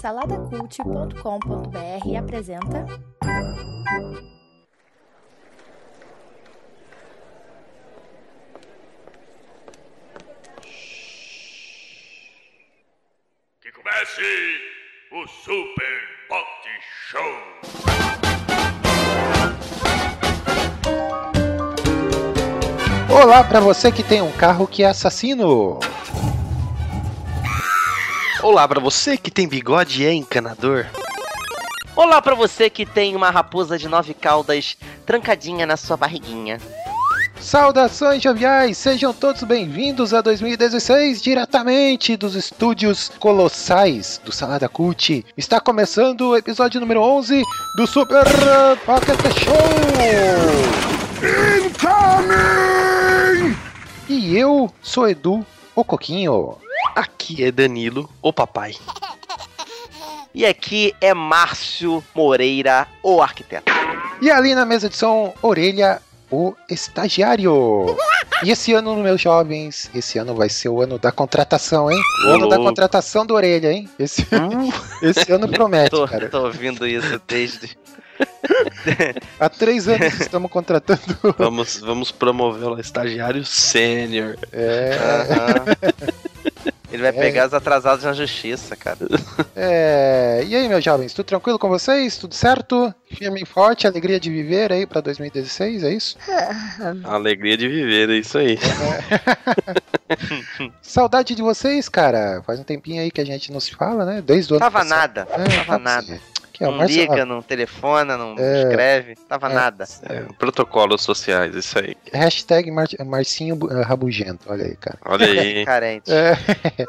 Saladacult.com.br apresenta. Que comece o Super Pot Show! Olá pra você que tem um carro que é assassino. Olá pra você que tem bigode e é encanador. Olá pra você que tem uma raposa de nove caudas trancadinha na sua barriguinha. Saudações joviais, sejam todos bem-vindos a 2016 diretamente dos estúdios colossais do Salada Cult. Está começando o episódio número 11 do Super Pocket Show. Incoming! E eu sou Edu, o Coquinho. Aqui é Danilo, o papai. E aqui é Márcio Moreira, o arquiteto. E ali na mesa de som, Orelha, o estagiário. E esse ano, meus jovens, esse ano vai ser o ano da contratação, hein? O ano da contratação do Orelha, hein? Esse, esse ano promete, Tô, cara. tô ouvindo isso desde. Há três anos que estamos contratando. Vamos, vamos promover o estagiário sênior. É, Aham. Ele vai É. pegar os atrasados na justiça, cara. é. E aí, meus jovens, tudo tranquilo com vocês? Tudo certo? Firme e forte, alegria de viver aí pra 2016, é isso? A alegria de viver, é isso aí. Saudade de vocês, cara. Faz um tempinho aí que a gente não se fala, né? Desde o ano Tava passado. nada, É, tava nada. ser. Aqui, ó, Não Márcio- liga, não telefona, não É. escreve, tava É. nada. É, protocolos sociais, isso aí. Hashtag Mar Marcinho eh, Rabugento, olha aí, cara. Olha aí. Carente. É.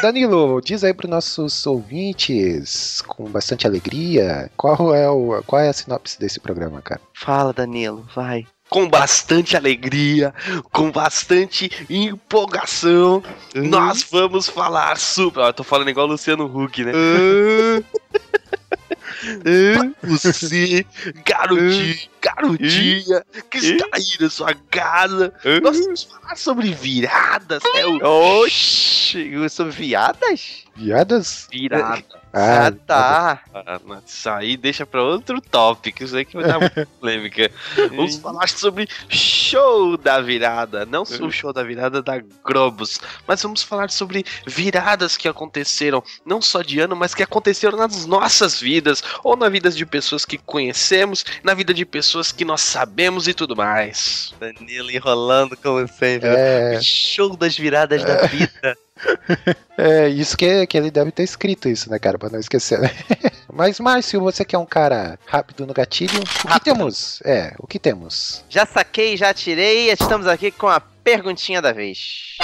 Danilo, diz aí para nossos ouvintes, com bastante alegria, qual é, o, qual é a sinopse desse programa, cara? Fala, Danilo, vai. Com bastante alegria, com bastante empolgação, nós vamos falar super. Ó, eu tô falando igual o Luciano Huck, né? Você, garotinho, garotinha, que está aí na sua casa, nós vamos falar sobre viradas, é o Oxi, sobre viadas? Viadas? virada. Ah, tá. Ah, mas Isso aí deixa pra outro tópico, isso aí que vai dar muita polêmica. Vamos falar sobre show da virada, não só o show da virada da Globos, mas vamos falar sobre viradas que aconteceram, não só de ano, mas que aconteceram nas nossas vidas, ou na vida de pessoas que conhecemos, na vida de pessoas que nós sabemos e tudo mais. Danilo enrolando como sempre. É, Show das viradas da vida. é isso que, que ele deve ter escrito isso, né, cara, pra não esquecer, né? Mas, Márcio, você que é um cara rápido no gatilho, o que Rápido. temos? É, o que temos? Já saquei, já tirei. Estamos aqui com a perguntinha da vez.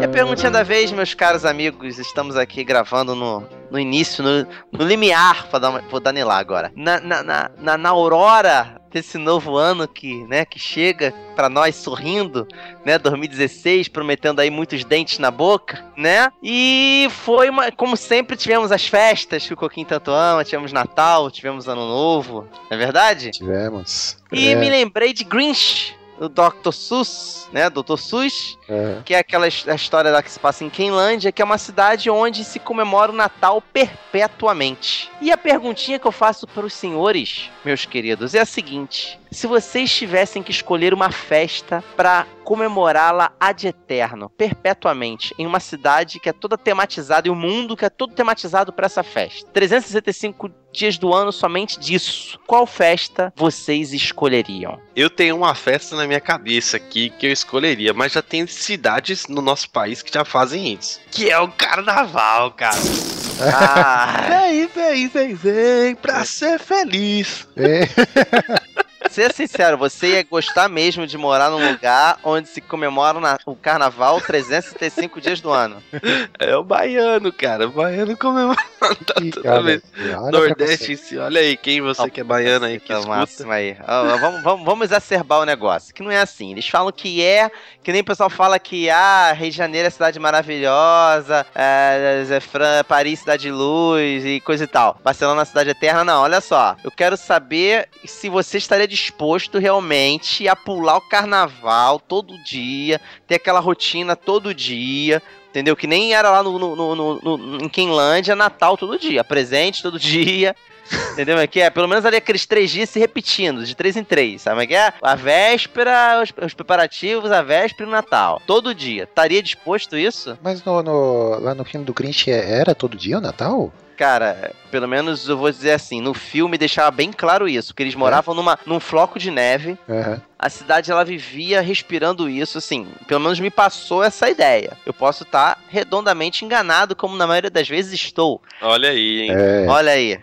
E a perguntinha da vez, meus caros amigos, estamos aqui gravando no, no início, no, no limiar, vou, dar uma, vou danilar agora. Na, na, na, na, na aurora desse novo ano que, né, que chega pra nós sorrindo, né, 2016, prometendo aí muitos dentes na boca, né? E foi uma, como sempre tivemos as festas que o Coquinho tanto ama, tivemos Natal, tivemos Ano Novo, não é verdade? Tivemos. E É, me lembrei de Grinch, do Dr. Sus, né, Dr. Sus, é. que é aquela a história lá que se passa em Quenlândia, que é uma cidade onde se comemora o Natal perpetuamente. E a perguntinha que eu faço para os senhores, meus queridos, é a seguinte: se vocês tivessem que escolher uma festa para comemorá-la ad eterno, perpetuamente, em uma cidade que é toda tematizada e um mundo que é todo tematizado para essa festa, 365 dias do ano somente disso, qual festa vocês escolheriam? Eu tenho uma festa na minha cabeça aqui que eu escolheria, mas já tem cidades no nosso país que já fazem isso. Que é o carnaval, cara. Ah, Vem, vem, vem, vem, pra ser feliz. É, ser sincero, você ia gostar mesmo de morar num lugar onde se comemora o na- o carnaval 365 dias do ano. É o baiano, cara. O baiano comemora e, toda vez. Nordeste, você. sim. olha aí, quem você que é baiano aí que Tá escuta. máximo aí. Ó, ó, vamos, vamos, vamos exacerbar o negócio. Que não é assim. Eles falam que é, que nem o pessoal fala que ah, Rio de Janeiro é cidade maravilhosa, é, é, Fran- Paris cidade de luz e coisa e tal. Barcelona cidade eterna, não. Olha só. Eu quero saber se você estaria disposto realmente a pular o carnaval todo dia, ter aquela rotina todo dia, entendeu? Que nem era lá no, no, no, no- em Quinlândia, Natal todo dia, presente todo dia. Entendeu? É que é, pelo menos ali aqueles três dias se repetindo, de três em três, sabe? é que é? A véspera, os, os preparativos, a véspera e o Natal. Todo dia. Estaria disposto isso? Mas no, no- lá no filme do Grinch é- era todo dia o Natal? Cara, pelo menos eu vou dizer assim, no filme deixava bem claro isso, que eles moravam numa, num floco de neve, Aham. a cidade ela vivia respirando isso, assim, pelo menos me passou essa ideia. Eu posso estar redondamente enganado, como na maioria das vezes estou. Olha aí, hein? É. Olha aí.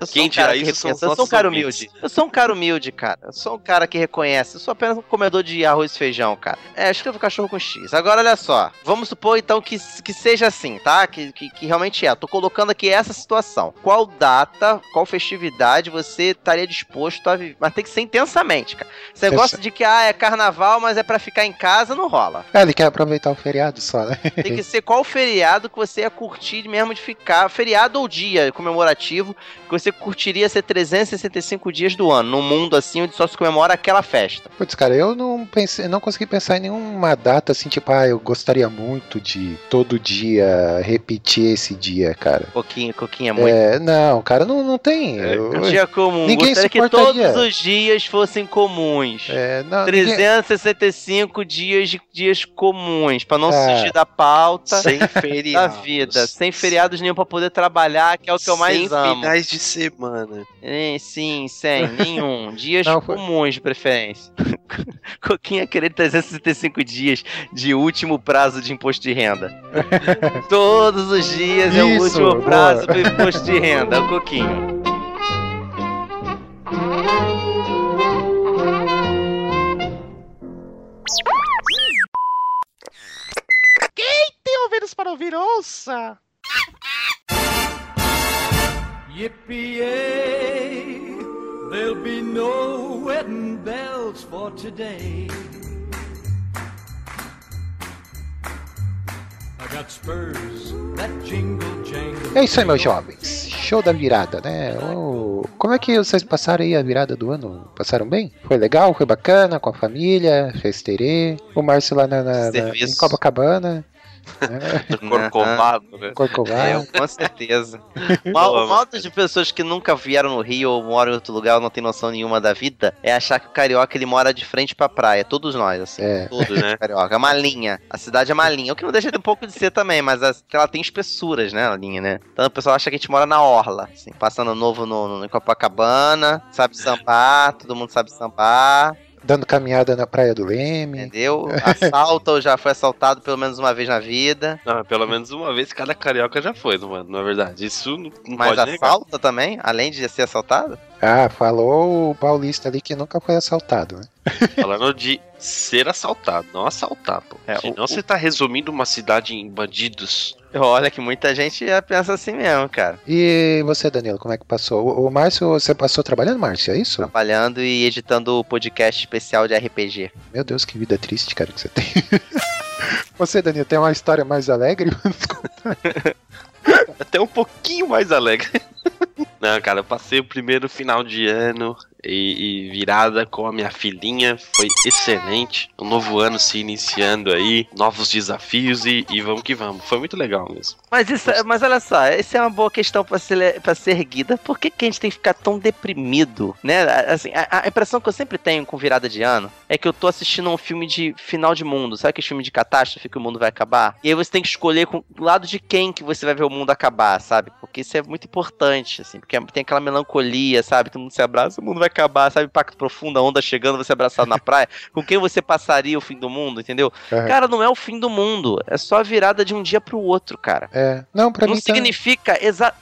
Eu Quem um dirá que isso são Eu sou um cara humilde. Eu sou um cara humilde, cara. Eu sou um cara que reconhece. Eu sou apenas um comedor de arroz e feijão, cara. É, escrevo cachorro com X. Agora, olha só. Vamos supor, então, que, que seja assim, tá? Que, que, que realmente é. Tô colocando aqui essa situação. Qual data, qual festividade você estaria disposto a viver? Mas tem que ser intensamente, cara. Esse negócio de que, ah, é carnaval, mas é pra ficar em casa, não rola. É, ele quer aproveitar o feriado só, né? Tem que ser qual feriado que você ia curtir mesmo de ficar. Feriado ou dia comemorativo que você curtiria ser 365 dias do ano, num mundo assim onde só se comemora aquela festa. Putz, cara, eu não pensei, não consegui pensar em nenhuma data assim, tipo, ah, eu gostaria muito de todo dia repetir esse dia, cara. Coquinha, coquinha é muito. É, não, cara, não, não tem. É, eu- Um dia comum. Ninguém Gostaria que todos os dias fossem comuns. é, não, ninguém- 365 dias de dias comuns, pra não É. fugir da pauta Sem da feriados. vida, sem feriados nenhum pra poder trabalhar, que é o que eu mais Sem amo. finais de semana. É, sim, sem nenhum. Dias Não, foi- comuns, de preferência. Coquinha querer 365 dias de último prazo de imposto de renda. Todos os dias é o Isso, último boa. prazo do imposto de renda, o Coquinho. Tem ouvidos para ouvir, ouça! Yippee-yay, there'll be no wedding bells for today. I got spurs that jingle jangle. É isso aí, meus jovens. Show da virada, né? Ô, Como é que vocês passaram aí a virada do ano? Passaram bem? Foi legal? Foi bacana? Com a família? Fez terê? O Márcio lá na, na- na- em Copacabana? Né? Corcovado, né? Corcovado? É, com certeza. O mal, o mal de pessoas que nunca vieram no Rio ou moram em outro lugar ou não tem noção nenhuma da vida é achar que o carioca ele mora de frente pra praia. Todos nós, assim. É. Todos, né? Carioca. É uma linha. A cidade é uma linha. O que não deixa de um pouco de ser também, mas ela tem espessuras, né? A linha, né? Então o pessoal acha que a gente mora na Orla. Assim, passando novo no, no, em Copacabana, sabe sambar, todo mundo sabe sambar, Dando caminhada na Praia do Leme. entendeu? Assalta ou já foi assaltado pelo menos uma vez na vida. Não, pelo menos uma vez cada carioca já foi, mano, não é verdade. Isso não, Mas pode negar. assalta também, além de ser assaltado? Ah, falou o paulista ali que nunca foi assaltado, né? Falando de ser assaltado, não assaltar, pô. É, Senão o- você tá resumindo uma cidade em bandidos. Olha que muita gente já pensa assim mesmo, cara. E você, Danilo, como é que passou? O, o Márcio, você passou trabalhando, Márcio? É isso? Trabalhando e editando o podcast especial de RPG. Meu Deus, que vida triste, cara, que você tem. Você, Danilo, tem uma história mais alegre? Até um pouquinho mais alegre. Não, cara, eu passei o primeiro final de ano e, e virada com a minha filhinha. Foi excelente. Um novo ano se iniciando aí, novos desafios e, e vamos que vamos. Foi muito legal mesmo. Mas isso, mas olha só, essa é uma boa questão pra ser, pra ser erguida. Por que, que a gente tem que ficar tão deprimido, né? Assim, a, a impressão que eu sempre tenho com virada de ano é que eu tô assistindo um filme de final de mundo. Sabe aquele filme de catástrofe que o mundo vai acabar? E aí você tem que escolher com do lado de quem que você vai ver o mundo acabar, sabe? Porque isso é muito importante, assim, porque tem aquela melancolia, sabe? Todo mundo se abraça, o mundo vai acabar, sabe? Impacto profundo, a onda chegando, você abraçado na praia. Com quem você passaria o fim do mundo, entendeu? Aham. Cara, não é o fim do mundo. É só a virada de um dia pro outro, cara. É. Não, pra não mim tá- significa exa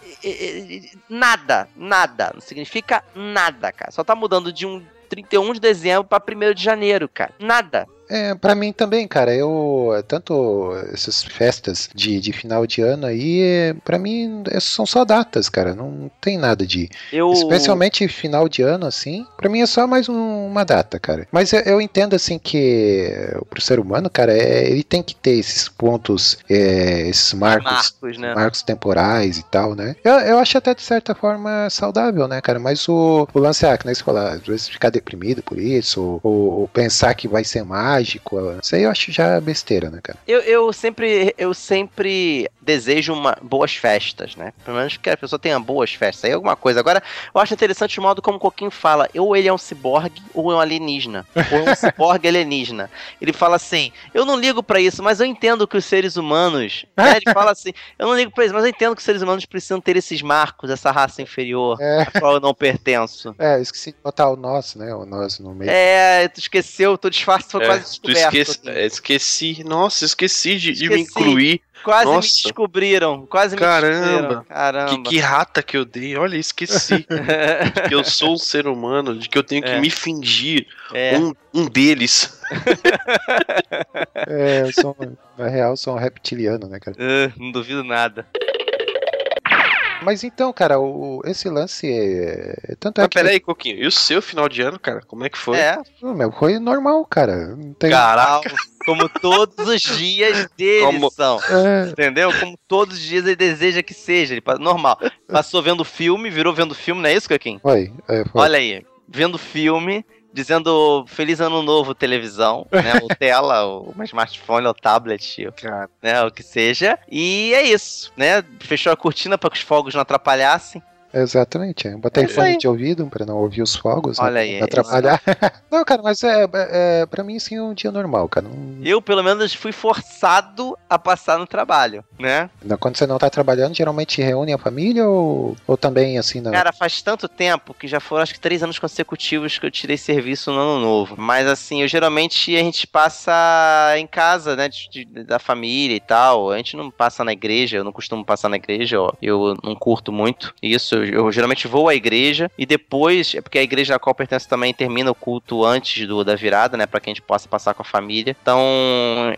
nada, nada. Não significa nada, cara. Só tá mudando de um 31 de dezembro pra 1 de janeiro, cara. Nada. É, pra mim também, cara. Eu. Tanto essas festas de, de final de ano aí, é, pra mim é- são só datas, cara. Não tem nada de. Eu Especialmente final de ano, assim. Pra mim é só mais um- uma data, cara. Mas eu, eu entendo, assim, que pro ser humano, cara, é- ele tem que ter esses pontos, é, esses marcos. Marcos, né? Marcos temporais e tal, né? Eu, eu acho até de certa forma saudável, né, cara? Mas o, o lance é que na escola, às vezes ficar deprimido por isso, ou, ou- pensar que vai ser mágico, mágico. Isso aí eu acho já besteira, né, cara? Eu, eu sempre eu sempre desejo uma, boas festas, né? Pelo menos que a pessoa tenha boas festas. Aí é alguma coisa. Agora, eu acho interessante o modo como o Coquinho fala. Ou ele é um ciborgue ou é um alienígena. Ou é um ciborgue alienígena. Ele fala assim: eu não ligo pra isso, mas eu entendo que os seres humanos. Né? Ele fala assim: eu não ligo pra isso, mas eu entendo que os seres humanos precisam ter esses marcos, essa raça inferior, É. a qual eu não pertenço. É, eu esqueci de botar o nós, né? O nós no meio. É, tu esqueceu, tu disfarce, foi É, quase descoberto. esqueci, é, esqueci. Nossa, esqueci de, de me Esqueci. incluir. Quase me Nossa. descobriram. Quase me Caramba. descobriram. Que, Caramba. que rata que eu dei. Olha, esqueci. de que eu sou um ser humano, de que eu tenho que É. me fingir É. um, um deles. É, eu sou, na real, eu sou um reptiliano, né, cara? Ah, não duvido nada. Mas então, cara, o, esse lance é. Tanto é Mas que. peraí, Coquinho, e o seu final de ano, cara? Como é que foi? É, meu, foi normal, cara. Não tem. Caraca, como todos os dias dele Como- são. É, Entendeu? Como todos os dias ele deseja que seja. Ele, normal. Passou vendo filme, virou vendo filme, não é isso, Coquinho? foi, é, foi. Olha aí, vendo filme, dizendo Feliz Ano Novo, televisão, né? Ou tela, ou um smartphone, ou tablet, cara. né? O que seja. E é isso, né? Fechou a cortina para que os fogos não atrapalhassem. Exatamente. Eu botei É fone de ouvido pra não ouvir os fogos. né, Olha pra aí, Não é atrapalhar. não, cara, mas é, é. Pra mim, sim, é um dia normal, cara. Não, Eu, pelo menos, fui forçado a passar no trabalho, né? não- quando você não tá trabalhando, geralmente reúne a família ou, ou também assim, não? Cara, faz tanto tempo que já foram acho que três anos consecutivos que eu tirei serviço no ano novo. Mas assim, eu geralmente a gente passa em casa, né? de- de- da família e tal. A gente não passa na igreja, eu não costumo passar na igreja, ó, eu não curto muito isso. Eu, geralmente vou à igreja e depois, é porque a igreja a qual pertenço também termina o culto antes do, da virada, né? Pra que a gente possa passar com a família. Então,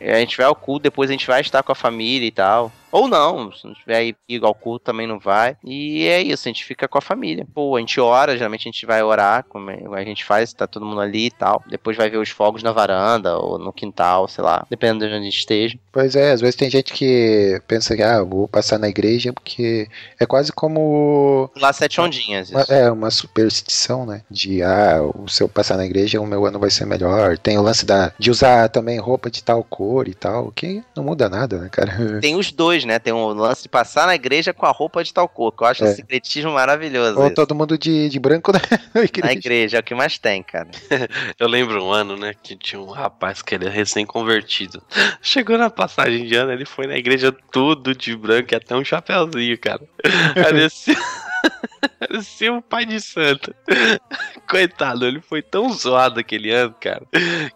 a gente vai ao culto, depois a gente vai estar com a família e tal. Ou não, se não tiver aí igual culto também não vai. E é isso, a gente fica com a família. Pô, a gente ora, geralmente a gente vai orar, como é- a gente faz, tá todo mundo ali e tal. Depois vai ver os fogos na varanda ou no quintal, sei lá, dependendo de onde a gente esteja. Pois é, às vezes tem gente que pensa que, ah, vou passar na igreja porque é quase como. Lá sete ondinhas. uma- é uma superstição, né? De, ah, se eu passar na igreja, o meu ano vai ser melhor. Tem o lance da, de usar também roupa de tal cor e tal, que não muda nada, né, cara? Tem os dois, né? Tem o lance de passar na igreja com a roupa de tal cor, que eu acho É. um secretismo maravilhoso. Ou isso. todo mundo de, de branco na Na igreja. igreja, é o que mais tem, cara. Eu lembro um ano, né, que tinha um rapaz que ele é recém-convertido. Chegou na passagem de ano, ele foi na igreja tudo de branco e até um chapéuzinho, cara. Parecia... Parecia um pai de santo. Coitado, ele foi tão zoado aquele ano, cara,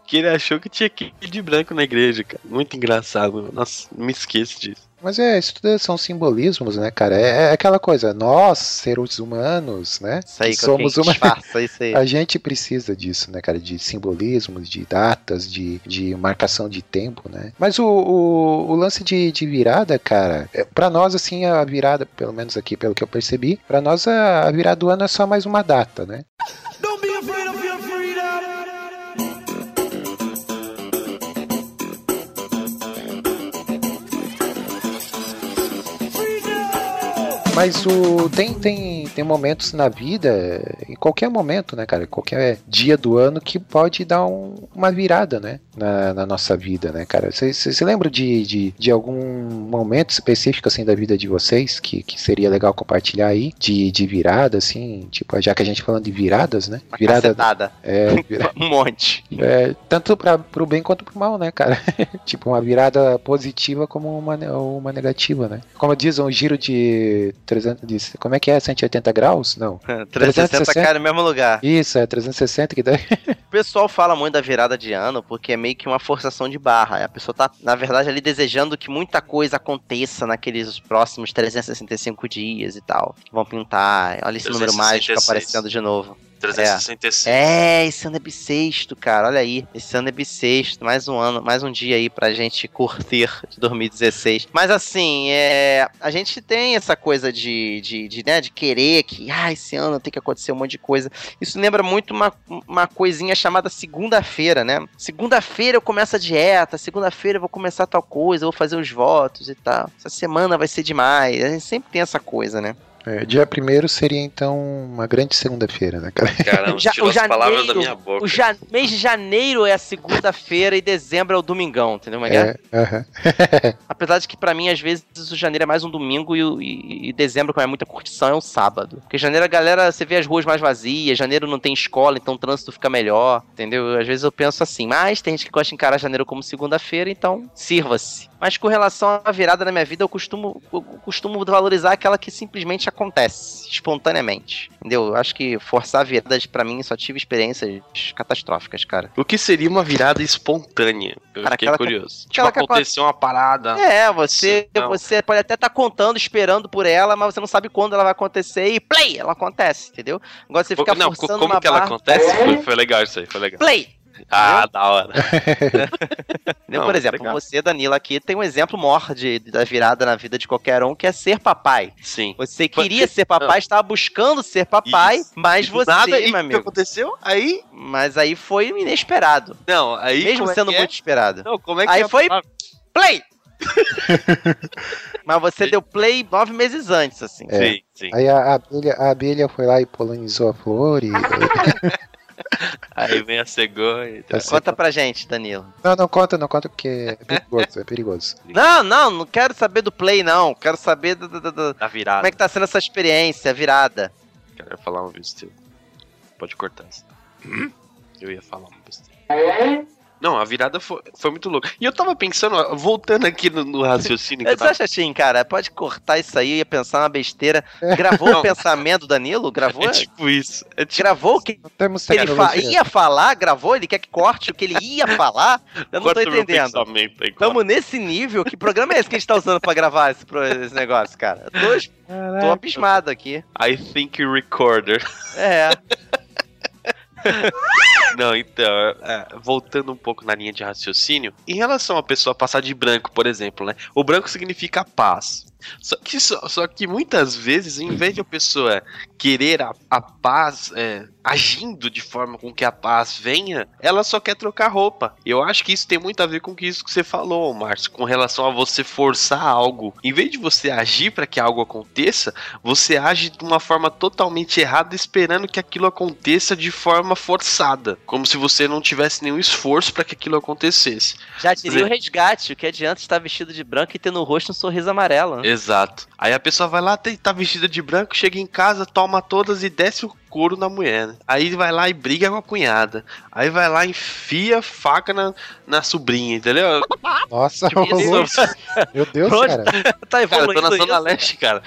que ele achou que tinha que ir de branco na igreja, cara. Muito engraçado. Nossa, me esqueço disso. Mas é, isso tudo são simbolismos, né, cara? É, é aquela coisa, nós, seres humanos, né? Isso aí, que que somos uma. disfarça isso aí. A gente precisa disso, né, cara? De simbolismos, de datas, de, de marcação de tempo, né? Mas o, o, o lance de, de virada, cara, é, pra nós, assim, a virada, pelo menos aqui, pelo que eu percebi, pra nós a, a virada do ano é só mais uma data, né? Mas o tem, tem, tem momentos na vida, em qualquer momento, né, cara? Qualquer dia do ano que pode dar um- uma virada, né? Na, na nossa vida, né, cara? Vocês se lembram de, de, de algum momento específico, assim, da vida de vocês que, que seria legal compartilhar aí? De, de virada, assim, tipo, já que a gente falando de viradas, né? Uma Virada. cacetada. É, vira- Um monte. é, tanto para pro bem quanto pro mal, né, cara? tipo, uma virada positiva como uma, uma negativa, né? Como diz, um giro de 300, de, como é que é? 180 graus? Não. 360 360 cai no mesmo lugar. Isso, é 360 que dá. O pessoal fala muito da virada de ano porque é meio que uma forçação de barra. A pessoa tá, na verdade, ali desejando que muita coisa aconteça naqueles próximos 365 dias e tal. Vão pintar. Olha esse número mágico 366. aparecendo de novo. 365. É, esse ano é bissexto, cara. Olha aí. Esse ano é bissexto. Mais um ano, mais um dia aí pra gente curtir de 2016. Mas assim, é, a gente tem essa coisa de, de, de, né, de querer que, ah, esse ano tem que acontecer um monte de coisa. Isso lembra muito uma, uma coisinha chamada segunda-feira, né? Segunda-feira eu começo a dieta, segunda-feira eu vou começar tal coisa, eu vou fazer os votos e tal. Essa semana vai ser demais. A gente sempre tem essa coisa, né? É, dia primeiro seria então uma grande segunda-feira, né, cara? Caramba, Ja- tirou o as palavras da janeiro- minha boca. O ja- mês de janeiro é a segunda-feira e dezembro é o domingão, entendeu? Como é é? É, aham. Apesar de que pra mim, às vezes, o janeiro é mais um domingo e, o- e- e dezembro, como é muita curtição, é um sábado. Porque janeiro a galera, você vê as ruas mais vazias, janeiro não tem escola, então o trânsito fica melhor, entendeu? Às vezes eu penso assim, mas tem gente que gosta de encarar janeiro como segunda-feira, então sirva-se. Mas com relação à virada na minha vida, eu costumo, eu costumo valorizar aquela que simplesmente acontece, espontaneamente. Entendeu? Eu acho que forçar viradas pra mim só tive experiências catastróficas, cara. O que seria uma virada espontânea? Eu Cara, fiquei que- curioso. Tipo, que aconteceu uma parada. É, você, não. você pode até estar contando, esperando por ela, mas você não sabe quando ela vai acontecer e play, ela acontece, entendeu? Agora você fica não, forçando como uma que ela barra, acontece? Foi, foi legal isso aí, foi legal. play. Ah, da hora. Não, por exemplo, legal. você, Danilo, aqui tem um exemplo maior de, da virada na vida de qualquer um, que é ser papai. Sim. Você queria ser papai, estava buscando ser papai, Isso. mas E você, nada, e o meu que amigo, aconteceu? Aí, mas aí foi inesperado, não, aí mesmo como é sendo que é? muito esperado. Não, como é que Aí é? foi- Ah, Play! mas você deu play nove meses antes, assim. É. Sim, sim. Aí a, a abelha, a abelha foi lá e polinizou a flor e. Aí vem a cegonha. e. Tá Conta pra gente, Danilo. Não, não conta, não conta porque é perigoso, é perigoso. Não, não, não quero saber do play, não. Quero saber do, do- do- Da virada. como é que tá sendo essa experiência, a virada. Quero falar uma besteira. Pode cortar isso. Eu ia falar uma besteira. Não, a virada foi, foi muito louca. E eu tava pensando, ó, voltando aqui no, no raciocínio que eu tava... acha assim, cara, pode cortar isso aí e pensar uma besteira. Gravou Não. o pensamento, Danilo? Gravou? É tipo isso. É tipo, Gravou o que temos ele fa- ia falar? Gravou? Ele quer que corte o que ele ia falar? Eu não tô corta meu entendendo. Estamos nesse nível? Que programa é esse que a gente tá usando pra gravar esse, esse negócio, cara? Eu tô, tô abismado aqui. I think recorder. É. Não, então, é, voltando um pouco na linha de raciocínio, em relação a pessoa passar de branco, por exemplo, né? O branco significa paz. Só que, só, só que muitas vezes, em vez de a pessoa querer a, a paz é, agindo de forma com que a paz venha, ela só quer trocar roupa. Eu acho que isso tem muito a ver com isso que você falou, Márcio, com relação a você forçar algo. Em vez de você agir para que algo aconteça, você age de uma forma totalmente errada, esperando que aquilo aconteça de forma forçada, como se você não tivesse nenhum esforço para que aquilo acontecesse. Já diria o resgate, o que adianta estar vestido de branco e ter no rosto um sorriso amarelo. né? Exato. Aí a pessoa vai lá, tá- tá vestida de branco, chega em casa, toma todas e desce o couro na mulher. né? Aí vai lá e briga com a cunhada. Aí vai lá e enfia faca na, na sobrinha, entendeu? Nossa, Tipo isso. meu Deus, Pronto. cara. tá Cara, eu tô evoluindo na Zona isso. Leste, cara.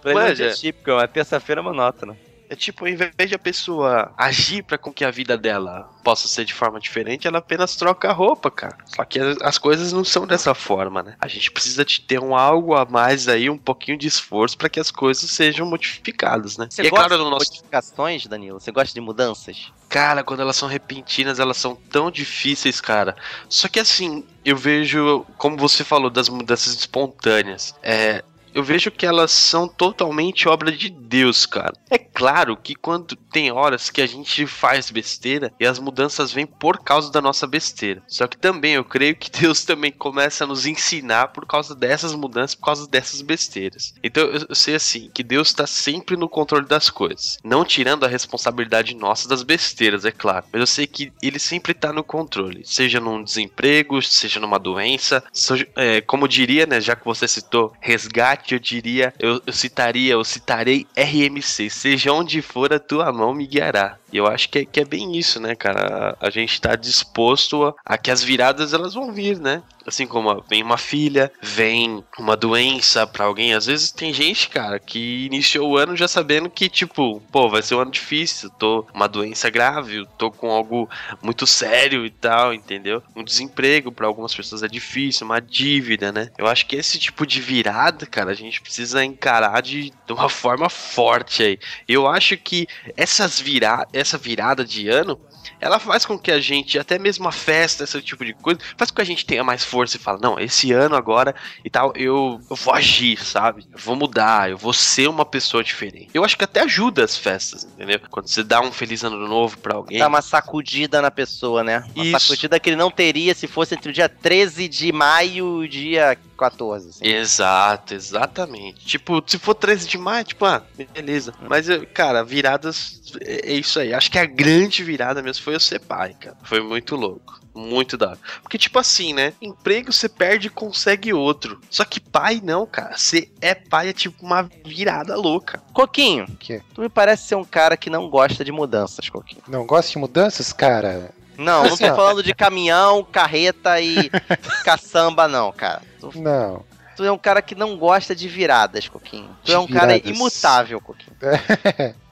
Pra é um Manja. dia típico, é uma terça-feira monótona. É tipo, ao invés de a pessoa agir pra com que a vida dela possa ser de forma diferente, ela apenas troca a roupa, cara. Só que as, as coisas não são dessa forma, né? A gente precisa de ter um algo a mais aí, um pouquinho de esforço pra que as coisas sejam modificadas, né? Você e é gosta claro, de no nosso modificações, Danilo? Você gosta de mudanças? Cara, quando elas são repentinas, elas são tão difíceis, cara. Só que assim, eu vejo, como você falou, das mudanças espontâneas. É. Eu vejo que elas são totalmente obra de Deus, cara. É claro que quando tem horas que a gente faz besteira e as mudanças vêm por causa da nossa besteira. Só que também eu creio que Deus também começa a nos ensinar por causa dessas mudanças, por causa dessas besteiras. Então eu sei assim, que Deus está sempre no controle das coisas. Não tirando a responsabilidade nossa das besteiras, é claro. Mas eu sei que Ele sempre está no controle. Seja num desemprego, seja numa doença. seja- é, como diria, né? Já que você citou resgate, eu diria, eu, eu citaria, eu citarei RMC. Seja onde for, a tua mão me guiará. E eu acho que é, que é bem isso, né, cara? A, gente tá disposto a, a que as viradas elas vão vir, né? Assim como vem uma filha, vem uma doença pra alguém. Às vezes tem gente, cara, que iniciou o ano já sabendo que, tipo, pô, vai ser um ano difícil, tô uma doença grave, tô com algo muito sério e tal, entendeu? Um desemprego pra algumas pessoas é difícil, uma dívida, né? Eu acho que esse tipo de virada, cara, a gente precisa encarar de, de uma forma forte aí. Eu acho que essas vira essa virada de ano ela faz com que a gente, até mesmo a festa, esse tipo de coisa, faz com que a gente tenha mais força e fala, não, esse ano agora e tal, eu, eu vou agir, sabe? Eu vou mudar, eu vou ser uma pessoa diferente. Eu acho que até ajuda as festas, entendeu? Quando você dá um feliz ano novo pra alguém. Dá uma sacudida na pessoa, né? Uma Isso. sacudida que ele não teria se fosse entre o dia 13 de maio e o dia 14. assim. Exato, exatamente. Tipo, se for 13 de maio, tipo, ah, beleza. Mas, eu- cara, viradas é é isso aí. Acho que a grande virada mesmo foi eu ser pai, cara. Foi muito louco. Muito da hora. Porque, tipo assim, né? Emprego você perde e consegue outro. Só que pai não, cara. Você é pai, é tipo uma virada louca. Coquinho, Que? tu me parece ser um cara que não gosta de mudanças, Coquinho. Não gosta de mudanças, cara? Não, não Assim, tô ó. falando de caminhão, carreta e caçamba, não, cara. Não. tu é um cara que não gosta de viradas, Coquinho. Tu De é um cara viradas. imutável, Coquinho.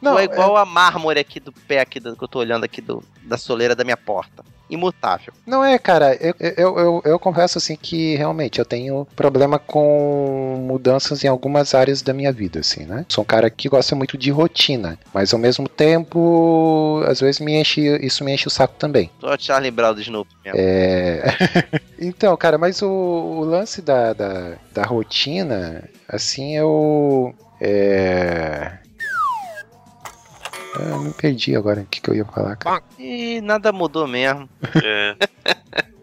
Não, tu é igual a mármore aqui do pé aqui do, que eu tô olhando aqui do, da soleira da minha porta. Imutável. Não é, cara, eu, eu, eu, eu confesso assim que realmente eu tenho problema com mudanças em algumas áreas da minha vida, assim, né? Sou um cara que gosta muito de rotina, mas ao mesmo tempo, às vezes me enche, isso me enche o saco também. Tô o Charlie Brown do Snoopy mesmo. É... então, cara, mas o, o lance da, da, da rotina, assim, eu. É. Ah, me perdi agora o que, que eu ia falar, cara. E nada mudou mesmo. É.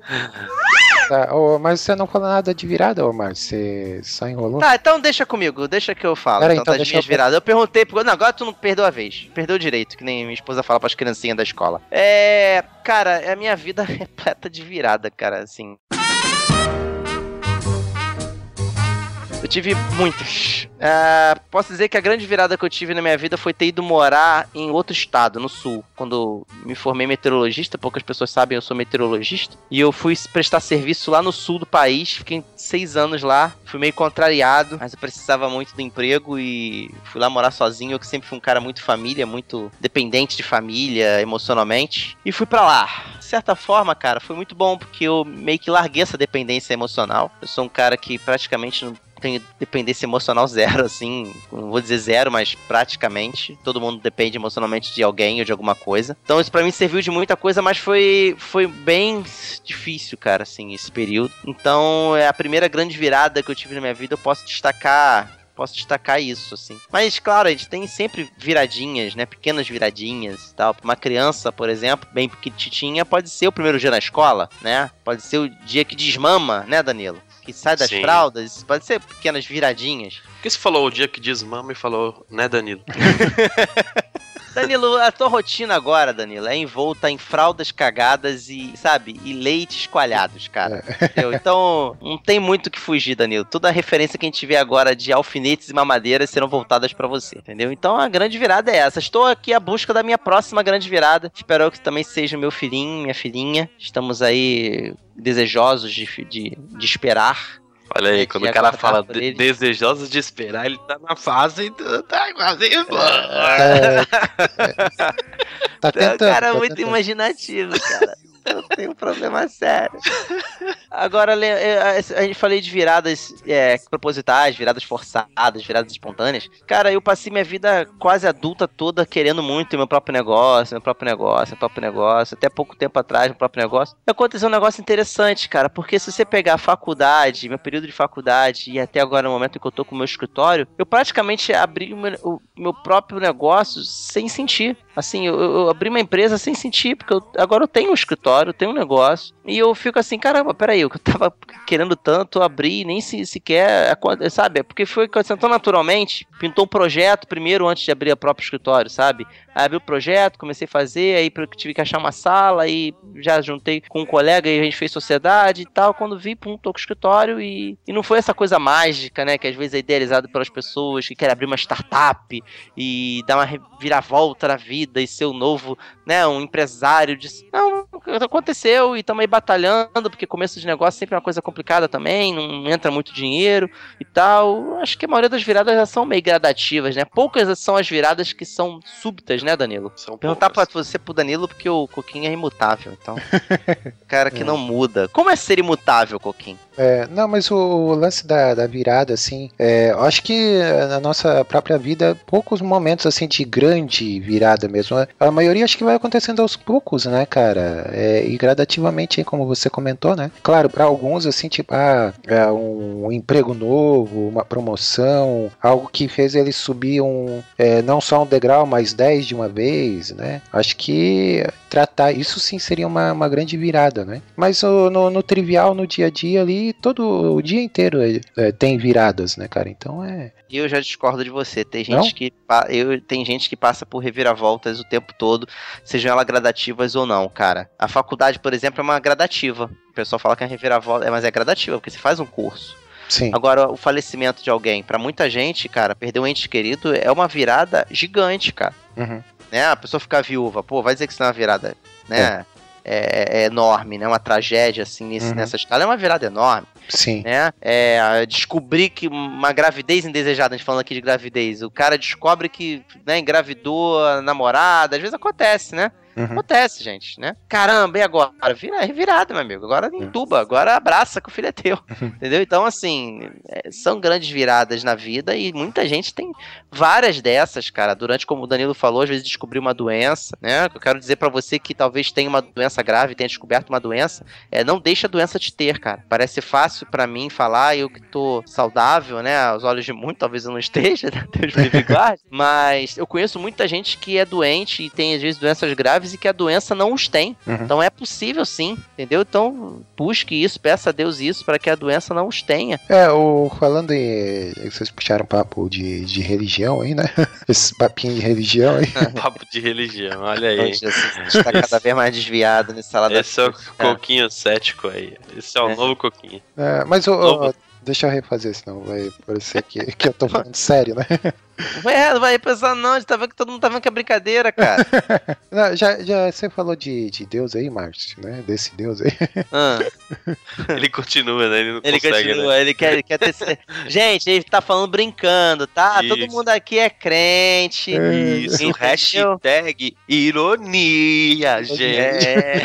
Tá, ô, mas você não falou nada de virada, ô Márcio? Você só enrolou? Tá, então deixa comigo, deixa que eu falo. Pera então, então das deixa minhas eu- viradas. Eu perguntei, pro- não, agora tu não perdeu a vez. Perdeu o direito, que nem minha esposa fala pras criancinhas da escola. É. Cara, a minha vida é repleta de virada, cara, assim. Eu tive muitas. Ah, posso dizer que a grande virada que eu tive na minha vida foi ter ido morar em outro estado, no sul. Quando me formei meteorologista, poucas pessoas sabem, eu sou meteorologista. E eu fui prestar serviço lá no sul do país. Fiquei seis anos lá. Fui meio contrariado, mas eu precisava muito do emprego e fui lá morar sozinho. Eu que sempre fui um cara muito família, muito dependente de família emocionalmente. E fui pra lá. De certa forma, cara, foi muito bom porque eu meio que larguei essa dependência emocional. Eu sou um cara que praticamente não tenho dependência emocional zero, assim. Não vou dizer zero, mas praticamente. Todo mundo depende emocionalmente de alguém ou de alguma coisa. Então isso pra mim serviu de muita coisa, mas foi, foi bem difícil, cara, assim, esse período. Então é a primeira grande virada que eu tive na minha vida. Eu posso destacar posso destacar isso, assim. Mas, claro, a gente tem sempre viradinhas, né? Pequenas viradinhas e tal. Uma criança, por exemplo, bem pequititinha, pode ser o primeiro dia na escola, né? Pode ser o dia que desmama, né, Danilo? Que sai das Sim. fraldas. Pode ser pequenas viradinhas. Por que você falou o dia que desmama e falou, né, Danilo? Danilo, a tua rotina agora, Danilo, é envolta em fraldas cagadas e, sabe, e leites coalhados, cara. Entendeu? Então, não tem muito o que fugir, Danilo. Toda a referência que a gente vê agora de alfinetes e mamadeiras serão voltadas pra você, entendeu? Então, a grande virada é essa. Estou aqui à busca da minha próxima grande virada. Espero que também seja meu filhinho, minha filhinha. Estamos aí desejosos de, de, de esperar. Olha aí, quando o cara fala de- desejosos de esperar, ele tá na fase do, tá quase É, tá tentando. cara é tá muito tentando. imaginativo, cara. Eu tenho um problema sério. Agora, a gente falei de viradas é, propositais, viradas forçadas, viradas espontâneas. Cara, eu passei minha vida quase adulta toda querendo muito meu próprio negócio, meu próprio negócio, meu próprio negócio. Até pouco tempo atrás, meu próprio negócio. Aconteceu um negócio interessante, cara, porque se você pegar a faculdade, meu período de faculdade e até agora no momento em que eu tô com o meu escritório, eu praticamente abri o meu, o meu próprio negócio sem sentir. Assim, eu, eu abri uma empresa sem sentir, porque eu- agora eu tenho um escritório, eu tenho um negócio. E eu fico assim, caramba, peraí, eu tava querendo tanto abrir, nem se, sequer, sabe? Porque foi acontecendo tão naturalmente. Pintou um projeto primeiro antes de abrir o próprio escritório, sabe? Abri o projeto, comecei a fazer, aí tive que achar uma sala, aí já juntei com um colega e a gente fez sociedade e tal. Quando vi, pum, tô com o escritório e, e não foi essa coisa mágica, né? Que às vezes é idealizado pelas pessoas que querem abrir uma startup e dar uma reviravolta na vida e ser o novo, né? Um empresário. De... Não, aconteceu e estamos aí batalhando, porque começo de negócio sempre é uma coisa complicada também, não entra muito dinheiro e tal. Acho que a maioria das viradas já são meio gradativas, né? Poucas são as viradas que são súbitas, né, Danilo? São Perguntar pra você pro Danilo porque o Coquinho é imutável, então. Cara que não muda. Como é ser imutável, Coquinho? É, não, mas o lance da, da virada, assim, é, eu acho que eh, na nossa própria vida, poucos momentos, assim, de grande virada mesmo. A maioria acho que vai acontecendo aos poucos, né, cara? É, e gradativamente, como você comentou, né? Claro, para alguns, assim, tipo, ah, é um emprego novo, uma promoção, algo que fez ele subir um, é, não só um degrau, mas 10 de uma vez, né? Acho que tratar isso sim seria uma, uma grande virada, né? Mas o- no, no trivial, no dia a dia ali, todo o dia inteiro é, é, tem viradas, né, cara? Então é. Eu já discordo de você. Tem gente Não? que eu tem gente que passa por reviravoltas o tempo todo, sejam elas gradativas ou não, cara. A faculdade, por exemplo, é uma gradativa. O pessoal fala que é reviravolta, é, mas é gradativa, porque você faz um curso. Sim. Agora, o falecimento de alguém, pra muita gente, cara, perder um ente querido é uma virada gigante, cara. Uhum. Né? A pessoa ficar viúva, pô, vai dizer que isso não é uma virada, né? É, é enorme, né? Uma tragédia, assim, nesse- Uhum. nessa escala é uma virada enorme Sim. né? É, descobrir que uma gravidez indesejada, a gente falando aqui de gravidez, o cara descobre que né, engravidou a namorada, às vezes acontece, né? Uhum. Acontece, gente, né? Caramba, e agora? Vira, é revirada, meu amigo. Agora entuba, agora abraça que o filho é teu. Entendeu? Então, assim, é, são grandes viradas na vida e muita gente tem várias dessas, cara. Durante, como o Danilo falou, às vezes descobriu uma doença, né? Eu quero dizer pra você que talvez tenha uma doença grave, tenha descoberto uma doença, é, não deixa a doença te ter, cara. Parece fácil pra mim falar, eu que tô saudável, né? Aos olhos de muito, talvez eu não esteja, né? Deus me guarde. Mas eu conheço muita gente que é doente e tem, às vezes, doenças graves e que a doença não os tem. Uhum. Então é possível sim, entendeu? Então busque isso, peça a Deus isso para que a doença não os tenha. É, o, falando em. Vocês puxaram papo de, de religião aí, né? Esse papinho de religião aí. Papo de religião, olha Então, aí. Jesus está cada vez mais desviado nesse salada. Esse é o coquinho cético aí. Esse é o É. novo coquinho. É, mas o. Novo. Deixa eu refazer, senão vai parecer que, que eu tô falando sério, né? Ué, não vai pensar não, a gente tá vendo que todo mundo tá vendo que é brincadeira, cara. Não, já, já você falou de, de Deus aí, Márcio, né? Desse Deus aí. Ah, Ele continua, né? Ele não ele consegue, continua, né? ele quer, ele quer ter... Gente, ele tá falando brincando, tá? Todo Isso. mundo aqui é crente. Isso, Entendeu? hashtag ironia, gente. É.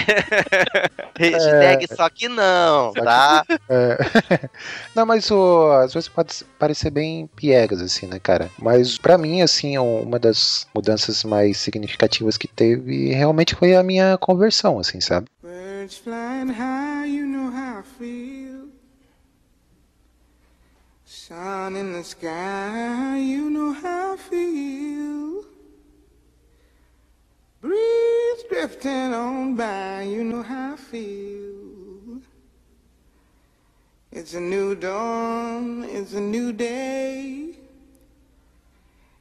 Hashtag só que não, Só que- tá? É. Não, mas o, às vezes pode parecer bem piegas, assim, né, cara? Mas pra mim, assim, um- uma das mudanças mais significativas que teve realmente foi a minha conversão, assim, sabe? Birds flying high, you know how I feel. Sun in the sky, you know how I feel. Breeze drifting on by, you know how I feel. It's a new dawn, it's a new day.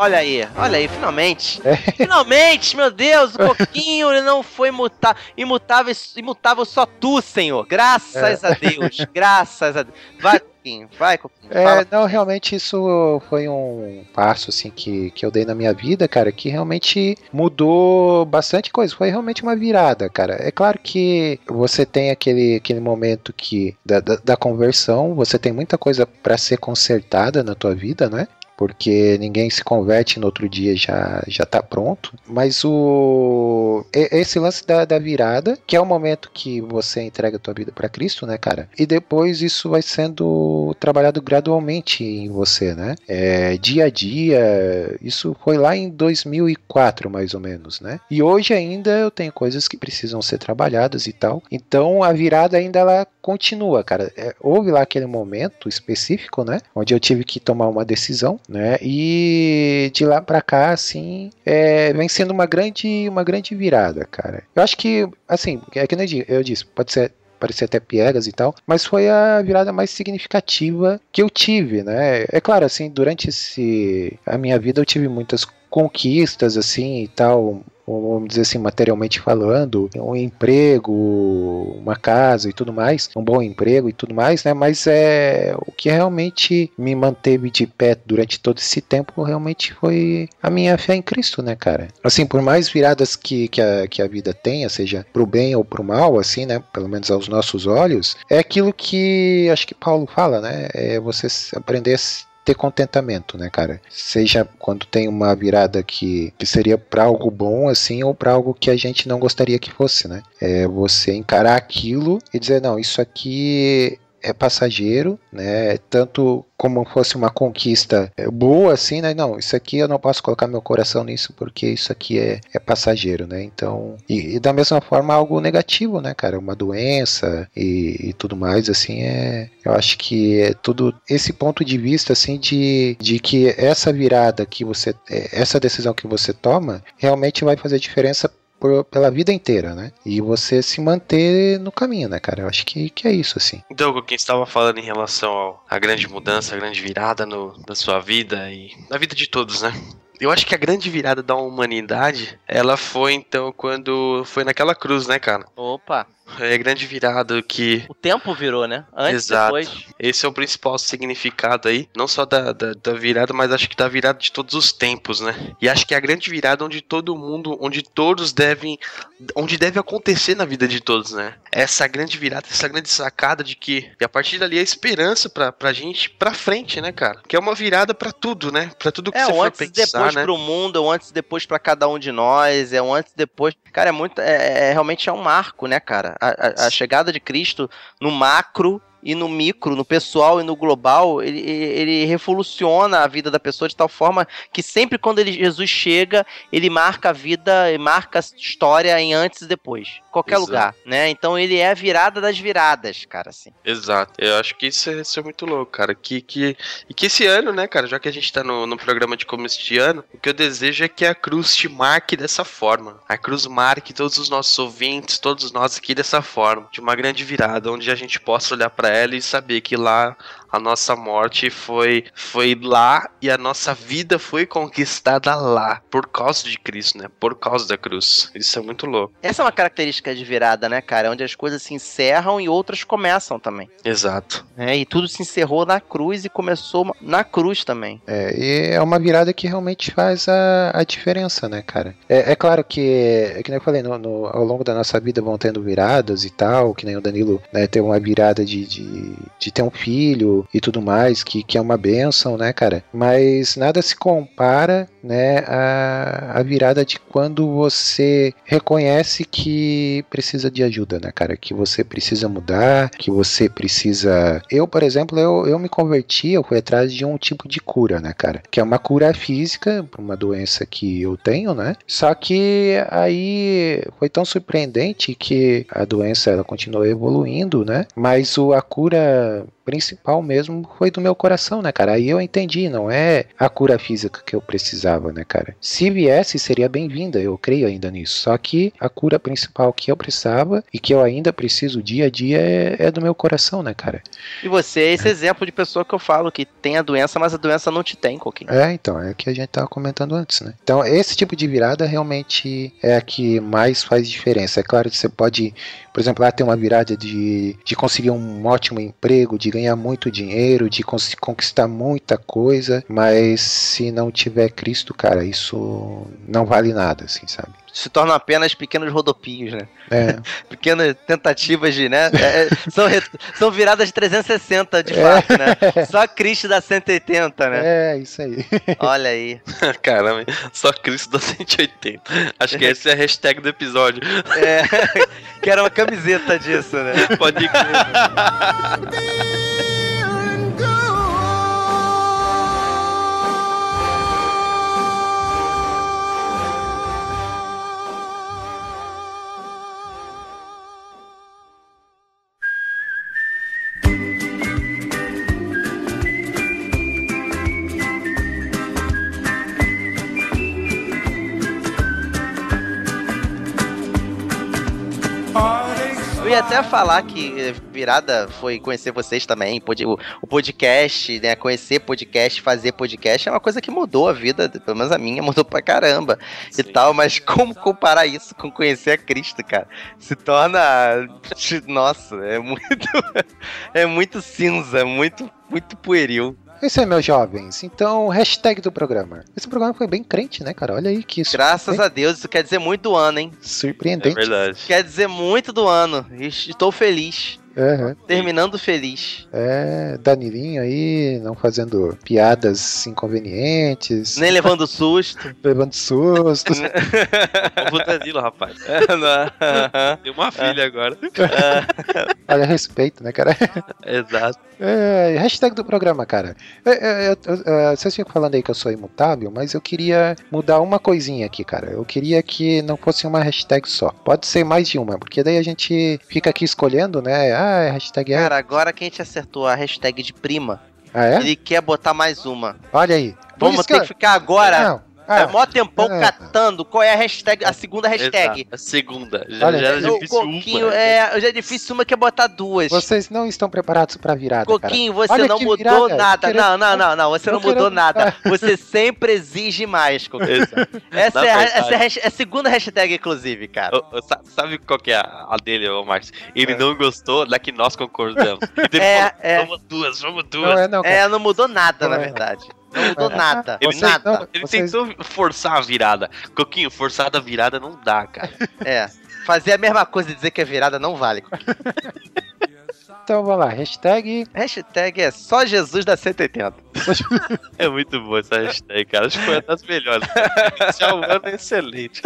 Olha aí, olha aí, finalmente. Finalmente, meu Deus, o Coquinho ele não foi imutável. Imutável, imutável só tu, Senhor. Graças a Deus. Graças a Deus. Vai, Coquinho, vai, Coquinho. É, Fala. não, realmente isso foi um passo, assim, que, que eu dei na minha vida, cara, que realmente mudou bastante coisa. Foi realmente uma virada, cara. É claro que você tem aquele, aquele momento que da, da, da conversão, você tem muita coisa pra ser consertada na tua vida, né? Porque ninguém se converte no outro dia já já tá pronto. Mas o esse lance da, da virada, que é o momento que você entrega a tua vida pra Cristo, né, cara? E depois isso vai sendo trabalhado gradualmente em você, né? É, dia a dia, isso foi lá em 2004, mais ou menos, né? E hoje ainda eu tenho coisas que precisam ser trabalhadas e tal. Então a virada ainda ela continua, cara. É, houve lá aquele momento específico, né? Onde eu tive que tomar uma decisão, né? E de lá pra cá, assim, é, vem sendo uma grande, uma grande virada, cara. Eu acho que, assim, é que nem eu di- eu disse, pode ser parecer até piegas e tal, mas foi a virada mais significativa que eu tive, né? É claro, assim, durante esse, a minha vida eu tive muitas conquistas, assim, e tal, vamos dizer assim, materialmente falando, um emprego, uma casa e tudo mais, um bom emprego e tudo mais, né? Mas é o que realmente me manteve de pé durante todo esse tempo realmente foi a minha fé em Cristo, né, cara? Assim, por mais viradas que, que, a, que a vida tenha, seja pro bem ou pro mal, assim, né? Pelo menos aos nossos olhos, é aquilo que acho que Paulo fala, né? É você aprender a ter contentamento, né, cara? Seja quando tem uma virada que, que seria para algo bom, assim, ou para algo que a gente não gostaria que fosse, né? É você encarar aquilo e dizer, não, isso aqui é passageiro, né? Tanto como fosse uma conquista boa, assim, né? Não, isso aqui eu não posso colocar meu coração nisso porque isso aqui é, é passageiro, né? Então, e, e, da mesma forma algo negativo, né, cara? Uma doença e, e, tudo mais, assim, é. Eu acho que é tudo esse ponto de vista, assim, de, de que essa virada que você, é, essa decisão que você toma, realmente vai fazer diferença por, pela vida inteira, né? E você se manter no caminho, né, cara? Eu acho que, que é isso, assim. Doug, quem estava falando em relação à grande mudança, a grande virada no, da sua vida e na vida de todos, né? Eu acho que a grande virada da humanidade, ela foi então quando foi naquela cruz, né, cara? Opa! É grande virada que. O tempo virou, né? Antes Exato. depois. Esse é o principal significado aí. Não só da, da, da, virada, mas acho que da virada de todos os tempos, né? E acho que é a grande virada onde todo mundo, onde todos devem. Onde deve acontecer na vida de todos, né? Essa grande virada, essa grande sacada de que. E a partir dali a esperança pra, pra gente pra frente, né, cara? Que é uma virada pra tudo, né? Pra tudo que é, você for antes e pensar, depois né? pro mundo, é um antes e depois pra cada um de nós, é um antes e depois. Cara, é muito. É, é realmente é um marco, né, cara? A, a, a chegada de Cristo no macro e no micro, no pessoal e no global, ele, ele revoluciona a vida da pessoa de tal forma que sempre quando ele, Jesus chega, ele marca a vida, marca a história em antes e depois. Qualquer Exato. lugar, né? Então ele é a virada das viradas, cara, assim. Exato. Eu acho que isso é, isso é muito louco, cara. Que, que, e que esse ano, né, cara, já que a gente tá no, no programa de começo de ano, o que eu desejo é que a cruz te marque dessa forma. A cruz marque todos os nossos ouvintes, todos nós aqui dessa forma. De uma grande virada, onde a gente possa olhar para ela e saber que lá a nossa morte foi foi lá e a nossa vida foi conquistada lá por causa de Cristo, né? Por causa da cruz. Isso é muito louco. Essa é uma característica de virada, né, cara? Onde as coisas se encerram e outras começam também. Exato. né? E tudo se encerrou na cruz e começou na cruz também. É, e é uma virada que realmente faz a, a diferença, né, cara? É, é claro que, é que nem eu falei, no, no- ao longo da nossa vida vão tendo viradas e tal, que nem o Danilo né, teve uma virada de, de, de ter um filho e tudo mais, que, que é uma benção, né, cara? Mas nada se compara, né, a, a virada de quando você reconhece que precisa de ajuda, né, cara? Que você precisa mudar, que você precisa. Eu, por exemplo, eu, eu me converti, eu fui atrás de um tipo de cura, né, cara? Que é uma cura física para uma doença que eu tenho, né? Só que aí foi tão surpreendente que a doença ela continuou evoluindo, né? Mas o, a cura principal mesmo foi do meu coração, né, cara? Aí eu entendi, não é a cura física que eu precisava, né, cara? Se viesse, seria bem-vinda, eu creio ainda nisso. Só que a cura principal que eu precisava e que eu ainda preciso dia a dia é, é do meu coração, né, cara? E você é esse exemplo de pessoa que eu falo que tem a doença, mas a doença não te tem, Coquinho. É, então, é o que a gente tava comentando antes, né? Então, esse tipo de virada realmente é a que mais faz diferença. É claro que você pode, por exemplo, lá ter uma virada de, de conseguir um ótimo emprego, de ganhar muito dinheiro, de conquistar muita coisa, mas se não tiver Cristo, cara, isso não vale nada, assim, sabe? Se tornam apenas pequenos rodopios, né? É, Pequenas tentativas de, né? É, é, são, re- são viradas de 360 de fato, né? Só Cristo dá 180, né? é isso aí. Olha aí. Caramba, só Cristo dá 180. Acho que essa é a hashtag do episódio. É, que era uma camiseta disso, né? Pode crer. Ia até falar que virada foi conhecer vocês também, o, o podcast, né? Conhecer podcast, fazer podcast é uma coisa que mudou a vida, pelo menos a minha, mudou pra caramba e Sim. tal, mas como comparar isso com conhecer a Cristo, cara? Se torna. Nossa, é muito. É muito cinza, é muito, muito pueril. É isso aí, meus jovens. Então, hashtag do programa. Esse programa foi bem crente, né, cara? Olha aí que isso. Graças a Deus, isso quer dizer muito do ano, hein? É Surpreendente. verdade. Quer dizer muito do ano. Estou feliz. Aham. Terminando feliz. É, Danilinho aí, não fazendo piadas inconvenientes, Nem levando susto. levando sustos. O Danilo, rapaz. Tem uma filha agora. Olha, respeito, né, cara? Exato. É, hashtag do programa, cara. É, é, é, vocês ficam falando aí que eu sou imutável, mas eu queria mudar uma coisinha aqui, cara. Eu queria que não fosse uma hashtag só. Pode ser mais de uma, porque daí a gente fica aqui escolhendo, né? Ah, é hashtag é. Cara, agora que a gente acertou a hashtag de prima, Ah, é? ele quer botar mais uma. Olha aí. Vamos ter que ficar agora. Não. É Ah, mó tempão é. catando. Qual é a hashtag? A segunda hashtag. Exato. A segunda. Já, Olha, já era o difícil Coquinho, uma. é, já é difícil uma que é botar duas. vocês não estão preparados pra virada, cara. Coquinho, você Olha não mudou virada, nada. querendo- Não, não, não, não. Você Eu não mudou querendo- nada. Você sempre exige mais, Coquinho. Exato. Essa é, a, essa é a é segunda hashtag, inclusive, cara. Ô, sa- Sabe qual que é a dele, ô Márcio? Ele não gostou da que nós concordamos. Ele É, falou, é. Vamos duas, vamos duas. Não é, não. É, não mudou nada, Não na é. verdade. Não mudou É. nada. Ele Vocês nada. não- Ele Vocês- tentou forçar a virada. Coquinho, forçada a virada não dá, cara. É. Fazer a mesma coisa e dizer que é virada não vale. Então vamos lá, hashtag. Hashtag é só Jesus da 180. É muito boa essa hashtag, cara. Acho que foi uma das melhores. Iniciar o ano é excelente.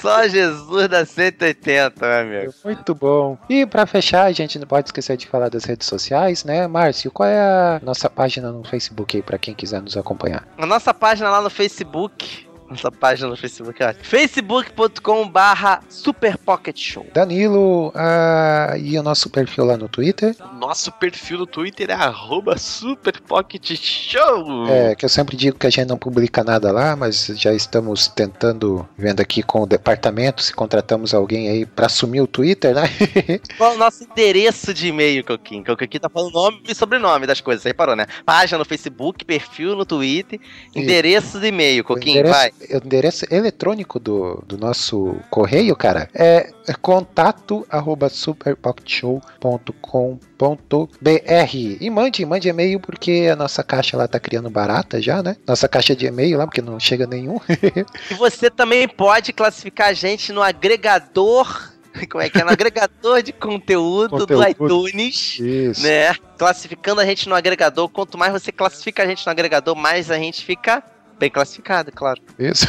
Só Jesus da 180, meu amigo. Muito bom. E pra fechar, a gente não pode esquecer de falar das redes sociais, né? Márcio, qual é a nossa página no Facebook aí pra quem quiser nos acompanhar? A nossa página lá no Facebook. Nossa página no Facebook é ótima. facebook.com barra Super Pocket Show. Danilo ah, e o nosso perfil lá no Twitter. Nosso perfil no Twitter é arroba superpocketshow. É, que eu sempre digo que a gente não publica nada lá, mas já estamos tentando, vendo aqui com o departamento, se contratamos alguém aí pra assumir o Twitter, né? Qual é o nosso endereço de e-mail, Coquinho? Que o Coquinho tá falando nome e sobrenome das coisas, você reparou, né? Página no Facebook, perfil no Twitter, endereço de e-mail, Coquinho, endereço, vai. O endereço eletrônico do, do nosso correio, cara, é contato arroba superpocketshow.com.br e mande, mande e-mail porque a nossa caixa lá tá criando barata já, né? Nossa caixa de e-mail lá, porque não chega nenhum. E você também pode classificar a gente no agregador. Como é que é? No agregador de conteúdo, do Conteúdo. iTunes. Isso. Né? Classificando a gente no agregador. Quanto mais você classifica a gente no agregador, mais a gente fica bem classificado, claro. Isso.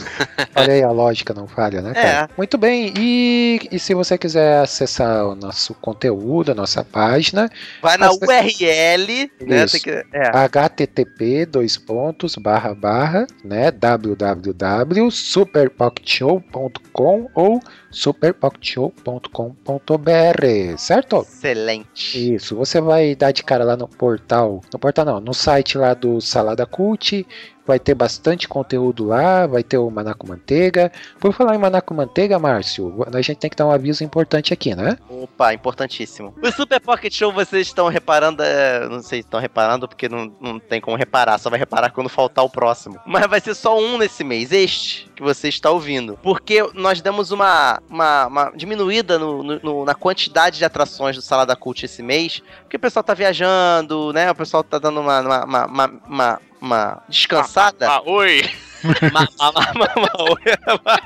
Olha aí, a lógica não falha, né, cara? É. Muito bem, e, e se você quiser acessar o nosso conteúdo, a nossa página, Vai na URL, né? Isso. Que, é. http dois pontos barra barra né www.superpocketshow.com ou superpocketshow.com.br certo Excelente. isso você vai dar de cara lá no portal no portal não no site lá do Salada Cult vai ter bastante conteúdo lá vai ter o Manaco Manteiga por falar em Manaco Manteiga Márcio a gente tem que dar um aviso importante aqui né Opa, importantíssimo. O Super Pocket Show, vocês estão reparando, é, não sei se estão reparando, porque não, não tem como reparar, só vai reparar quando faltar o próximo. Mas vai ser só um nesse mês, este que você está ouvindo. Porque nós demos uma, uma, uma diminuída no- no- na quantidade de atrações do Salada Cult esse mês, porque o pessoal tá viajando, né? O pessoal tá dando uma, uma, uma, uma, uma- descansada. Ah, oi! Ma- ma- ma- ma- ma-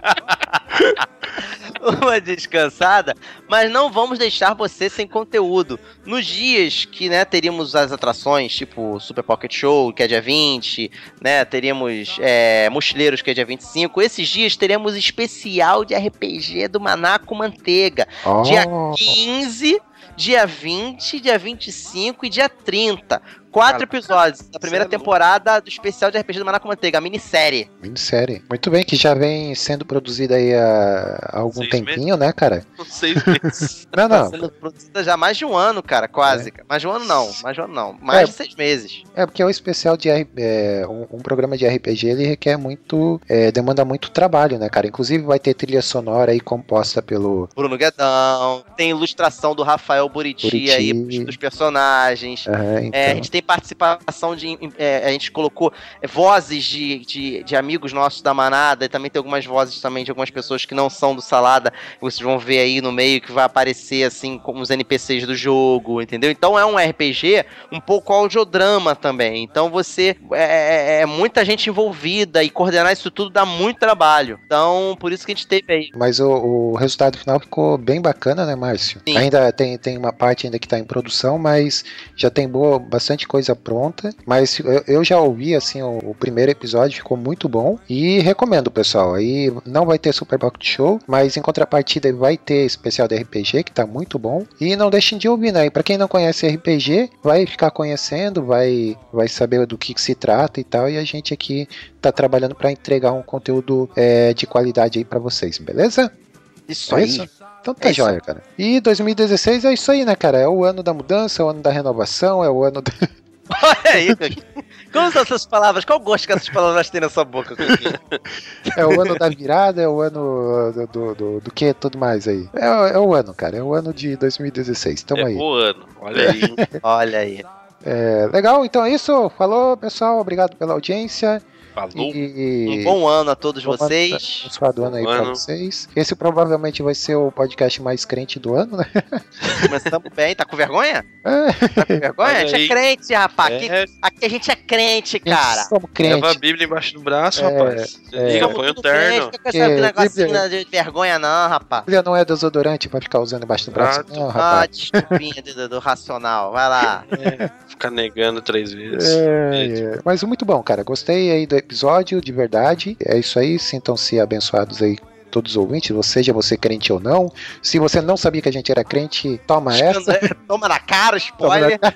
uma descansada, mas não vamos deixar você sem conteúdo. Nos dias que, né, teríamos as atrações, tipo Super Pocket Show, que é dia 20, né, teríamos é, Mochileiros, que é dia 25, esses dias teremos especial de RPG do Manaco Manteiga. Dia Oh, 15, dia 20, dia 25 e dia 30. Quatro Cara, episódios da primeira cê é temporada do especial de RPG do Maná com Manteiga, a minissérie. Minissérie. Muito bem, que já vem sendo produzida aí há, algum Seis tempinho, né, cara? Seis meses. Não, Tá não. sendo produzida já há mais de um ano, cara, quase. cara. Mais de um ano não, mais de um ano não. Mais É. de seis meses. É porque o especial de é, um, um programa de RPG ele requer muito, é, demanda muito trabalho, né, cara? Inclusive vai ter trilha sonora aí composta pelo Bruno Guedão, tem ilustração do Rafael Buriti, Buriti. aí dos- personagens. é, então, É, a gente tem participação de. é, a gente colocou é, vozes de, de, de amigos nossos da manada, e também tem algumas vozes também de algumas pessoas que não são do Salada, vocês vão ver aí no meio que vai aparecer assim como os NPCs do jogo, entendeu? Então é um RPG um pouco audiodrama também. Então você. É, é- é muita gente envolvida e coordenar isso tudo dá muito trabalho. Então, por isso que a gente teve aí. Mas o, o resultado final ficou bem bacana, né, Márcio? Sim. Ainda tem, tem uma parte ainda que tá em produção, mas já tem boa, bastante coisa pronta. Mas eu, eu já ouvi, assim, o, o primeiro episódio ficou muito bom e recomendo, pessoal. Aí não vai ter Super Pocket Show, mas em contrapartida vai ter especial de RPG, que tá muito bom. E não deixem de ouvir, né? E pra quem não conhece RPG, vai ficar conhecendo, vai, vai saber do que, que se trata e tal. E a gente aqui tá trabalhando para entregar um conteúdo é, de qualidade aí pra vocês, beleza? Isso É aí. isso? Então tá É isso jóia, cara. E 2016 é isso aí, né, cara? É o ano da mudança, é o ano da renovação, é o ano. da- Olha aí. Como são essas palavras? Qual gosto que essas palavras têm na sua boca, é o ano da virada, é o ano do, do, do, do que tudo mais aí. É, o- é o ano, cara. É o ano de 2016. Tamo É aí. o ano. Olha aí. Olha aí. É, legal, então é isso. Falou, pessoal. Obrigado pela audiência. Falou. E Um bom ano a todos Bom ano, vocês. abençoado ano aí Bom pra ano. vocês. Esse provavelmente vai ser o podcast mais crente do ano, né? Começamos bem. Tá com vergonha? É. Tá com vergonha? A gente é crente, rapaz. Aqui, É, aqui a gente é crente, cara. Somos crentes. leva a Bíblia embaixo do braço, É, rapaz. é. Liga, põe o terno. crente, Não fica com Que negocinho Bíblia- de vergonha, não, rapaz. Bíblia não é desodorante pra ficar usando embaixo do braço, Exato. não, Ah, rapaz. desculpinha do, do- do racional. Vai lá. Ficar negando três vezes. É, é. Mas muito bom, cara. Gostei aí do episódio, de verdade. É isso aí. Sintam-se abençoados aí. Todos os ouvintes, ou seja, você crente ou não. Se você não sabia que a gente era crente, toma essa. Toma na cara, spoiler.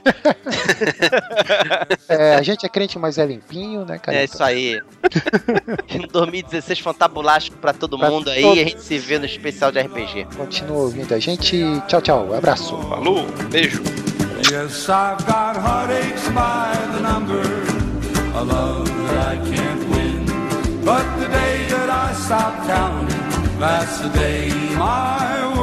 É, a gente é crente, mas é limpinho, né, cara? É isso aí. Em 2016 fantabulástico pra todo Pra mundo aí. todos. A gente se vê no especial de RPG. Continua ouvindo a gente. Tchau, tchau. Abraço. Falou, beijo. Yes, I've got heartaches by the number, a love that I can't win. But the day that I stop counting, that's the day my